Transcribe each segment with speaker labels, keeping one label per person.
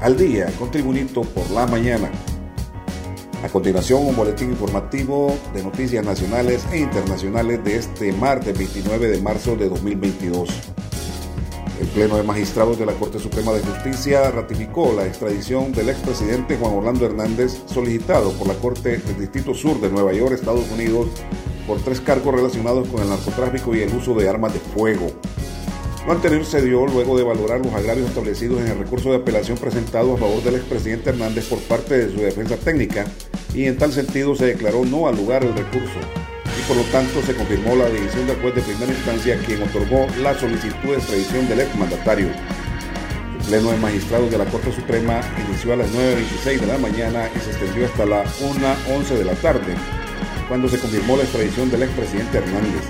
Speaker 1: Al día con Tribunito por la mañana. A continuación, un boletín informativo de noticias nacionales e internacionales de este martes 29 de marzo de 2022. El Pleno de Magistrados de la Corte Suprema de Justicia ratificó la extradición del expresidente Juan Orlando Hernández solicitado por la Corte del Distrito Sur de Nueva York, Estados Unidos, por tres cargos relacionados con el narcotráfico y el uso de armas de fuego. Lo anterior se dio luego de valorar los agravios establecidos en el recurso de apelación presentado a favor del expresidente Hernández por parte de su defensa técnica y en tal sentido se declaró no al lugar el recurso y por lo tanto se confirmó la decisión del juez de primera instancia quien otorgó la solicitud de extradición del exmandatario. El Pleno de Magistrados de la Corte Suprema inició a las 9.26 de la mañana y se extendió hasta las 1.11 de la tarde, cuando se confirmó la extradición del expresidente Hernández.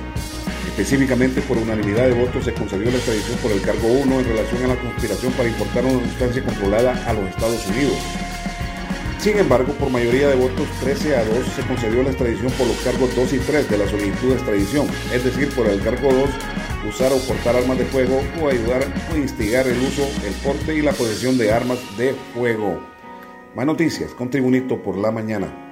Speaker 1: Específicamente por unanimidad de votos se concedió la extradición por el cargo 1 en relación a la conspiración para importar una sustancia controlada a los Estados Unidos. Sin embargo, por mayoría de votos 13 a 2 se concedió la extradición por los cargos 2 y 3 de la solicitud de extradición, es decir, por el cargo 2, usar o portar armas de fuego o ayudar o instigar el uso, el porte y la posesión de armas de fuego. Más noticias con Tribunito por la mañana.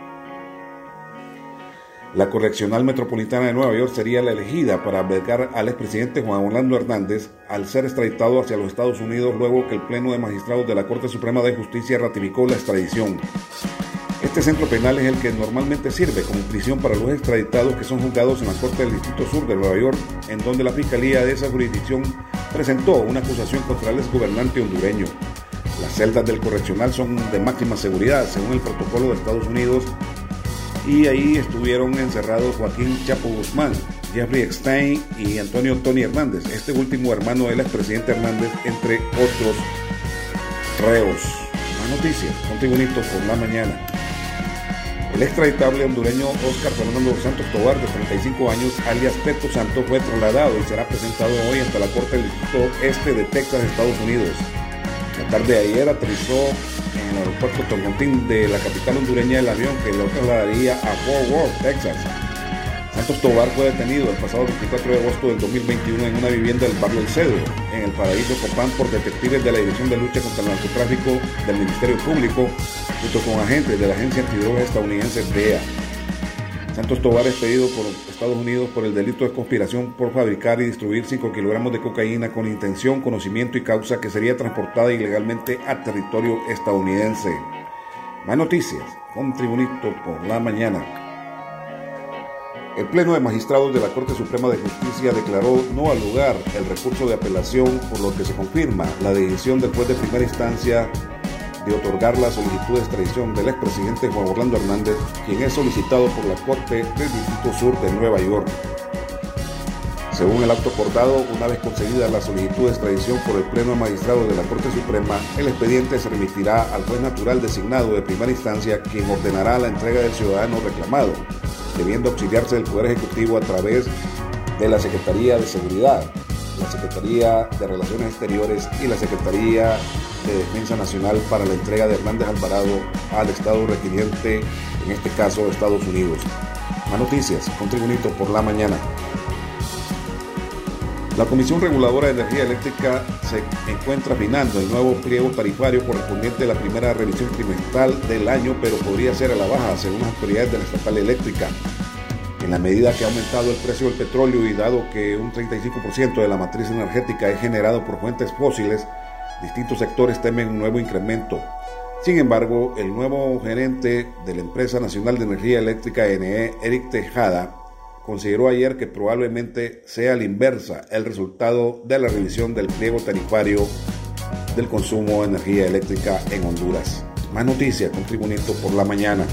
Speaker 1: La Correccional Metropolitana de Nueva York sería la elegida para albergar al expresidente Juan Orlando Hernández al ser extraditado hacia los Estados Unidos luego que el Pleno de Magistrados de la Corte Suprema de Justicia ratificó la extradición. Este centro penal es el que normalmente sirve como prisión para los extraditados que son juzgados en la Corte del Distrito Sur de Nueva York, en donde la Fiscalía de esa jurisdicción presentó una acusación contra el exgobernante hondureño. Las celdas del correccional son de máxima seguridad, según el protocolo de Estados Unidos y ahí estuvieron encerrados Joaquín Chapo Guzmán, Jeffrey Epstein y Antonio Tony Hernández, este último hermano del expresidente Hernández, entre otros reos. Más noticias, con Tribunito por la mañana. El extraditable hondureño Oscar Fernando Santos Tobar, de 35 años, alias Peto Santos, fue trasladado y será presentado hoy ante la Corte del Distrito Este de Texas, Estados Unidos. La tarde de ayer aterrizó en el aeropuerto Toncontín de la capital hondureña el avión que lo trasladaría a Fort Worth, Texas. Santos Tobar fue detenido el pasado 24 de agosto del 2021 en una vivienda del barrio El Cedro, en el paraíso Copán, por detectives de la Dirección de Lucha contra el Narcotráfico del Ministerio Público, junto con agentes de la agencia antidroga estadounidense DEA. Santos Tobar es pedido por Estados Unidos por el delito de conspiración por fabricar y distribuir 5 kilogramos de cocaína con intención, conocimiento y causa que sería transportada ilegalmente a territorio estadounidense. Más noticias con Tribunito por la mañana. El Pleno de Magistrados de la Corte Suprema de Justicia declaró no al lugar el recurso de apelación, por lo que se confirma la decisión del juez de primera instancia de otorgar la solicitud de extradición del expresidente Juan Orlando Hernández, quien es solicitado por la Corte del Distrito Sur de Nueva York. Según el acto acordado, una vez concedida la solicitud de extradición por el Pleno de Magistrados de la Corte Suprema, el expediente se remitirá al juez natural designado de primera instancia, quien ordenará la entrega del ciudadano reclamado, debiendo auxiliarse del Poder Ejecutivo a través de la Secretaría de Seguridad, la Secretaría de Relaciones Exteriores y la Secretaría de Defensa Nacional para la entrega de Hernández Alvarado al Estado requiriente, en este caso Estados Unidos. Más noticias, con Tribunito por la mañana. La Comisión Reguladora de Energía Eléctrica se encuentra afinando el nuevo pliego tarifario correspondiente a la primera revisión trimestral del año, pero podría ser a la baja según las autoridades de la estatal eléctrica. En la medida que ha aumentado el precio del petróleo y dado que un 35% de la matriz energética es generado por fuentes fósiles, distintos sectores temen un nuevo incremento. Sin embargo, el nuevo gerente de la Empresa Nacional de Energía Eléctrica NE, Eric Tejada, consideró ayer que probablemente sea la inversa el resultado de la revisión del pliego tarifario del consumo de energía eléctrica en Honduras. Más noticias con Tribunito por la mañana.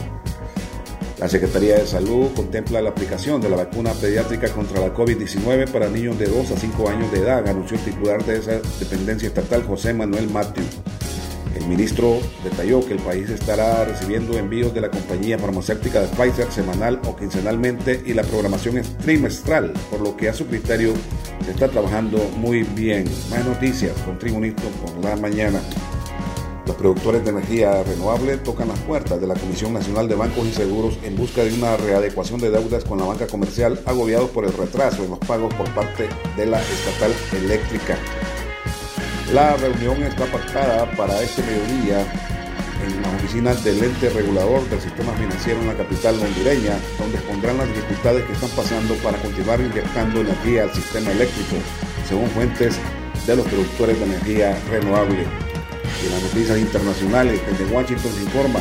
Speaker 1: La Secretaría de Salud contempla la aplicación de la vacuna pediátrica contra la COVID-19 para niños de 2 a 5 años de edad, anunció el titular de esa dependencia estatal, José Manuel Matthew. El ministro detalló que el país estará recibiendo envíos de la compañía farmacéutica de Pfizer semanal o quincenalmente y la programación es trimestral, por lo que a su criterio se está trabajando muy bien. Más noticias con Tribunito por la mañana. Los productores de energía renovable tocan las puertas de la Comisión Nacional de Bancos y Seguros en busca de una readecuación de deudas con la banca comercial, agobiados por el retraso en los pagos por parte de la estatal eléctrica. La reunión está pactada para este mediodía en las oficinas del ente regulador del sistema financiero en la capital hondureña, donde expondrán las dificultades que están pasando para continuar inyectando energía al sistema eléctrico, según fuentes de los productores de energía renovable. En las noticias internacionales, desde Washington se informa,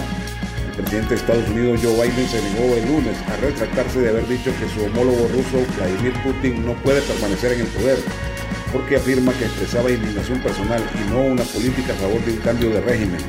Speaker 1: el presidente de Estados Unidos Joe Biden se negó el lunes a retractarse de haber dicho que su homólogo ruso Vladimir Putin no puede permanecer en el poder porque afirma que expresaba indignación personal y no una política a favor de un cambio de régimen.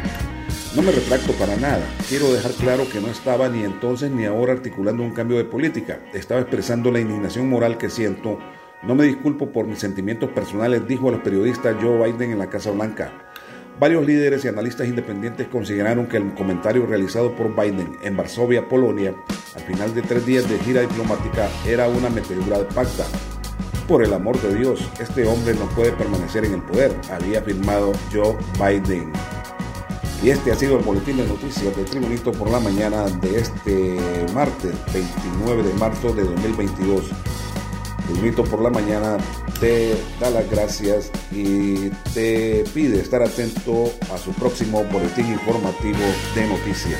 Speaker 1: No me retracto para nada. Quiero dejar claro que no estaba ni entonces ni ahora articulando un cambio de política. Estaba expresando la indignación moral que siento. No me disculpo por mis sentimientos personales, dijo a los periodistas Joe Biden en la Casa Blanca. Varios líderes y analistas independientes consideraron que el comentario realizado por Biden en Varsovia, Polonia, al final de tres días de gira diplomática, era una metedura de pacta. Por el amor de Dios, este hombre no puede permanecer en el poder, había afirmado Joe Biden. Y este ha sido el boletín de noticias de Tribunito por la mañana de este martes 29 de marzo de 2022. Tribunito por la mañana te da las gracias y te pide estar atento a su próximo boletín informativo de noticias.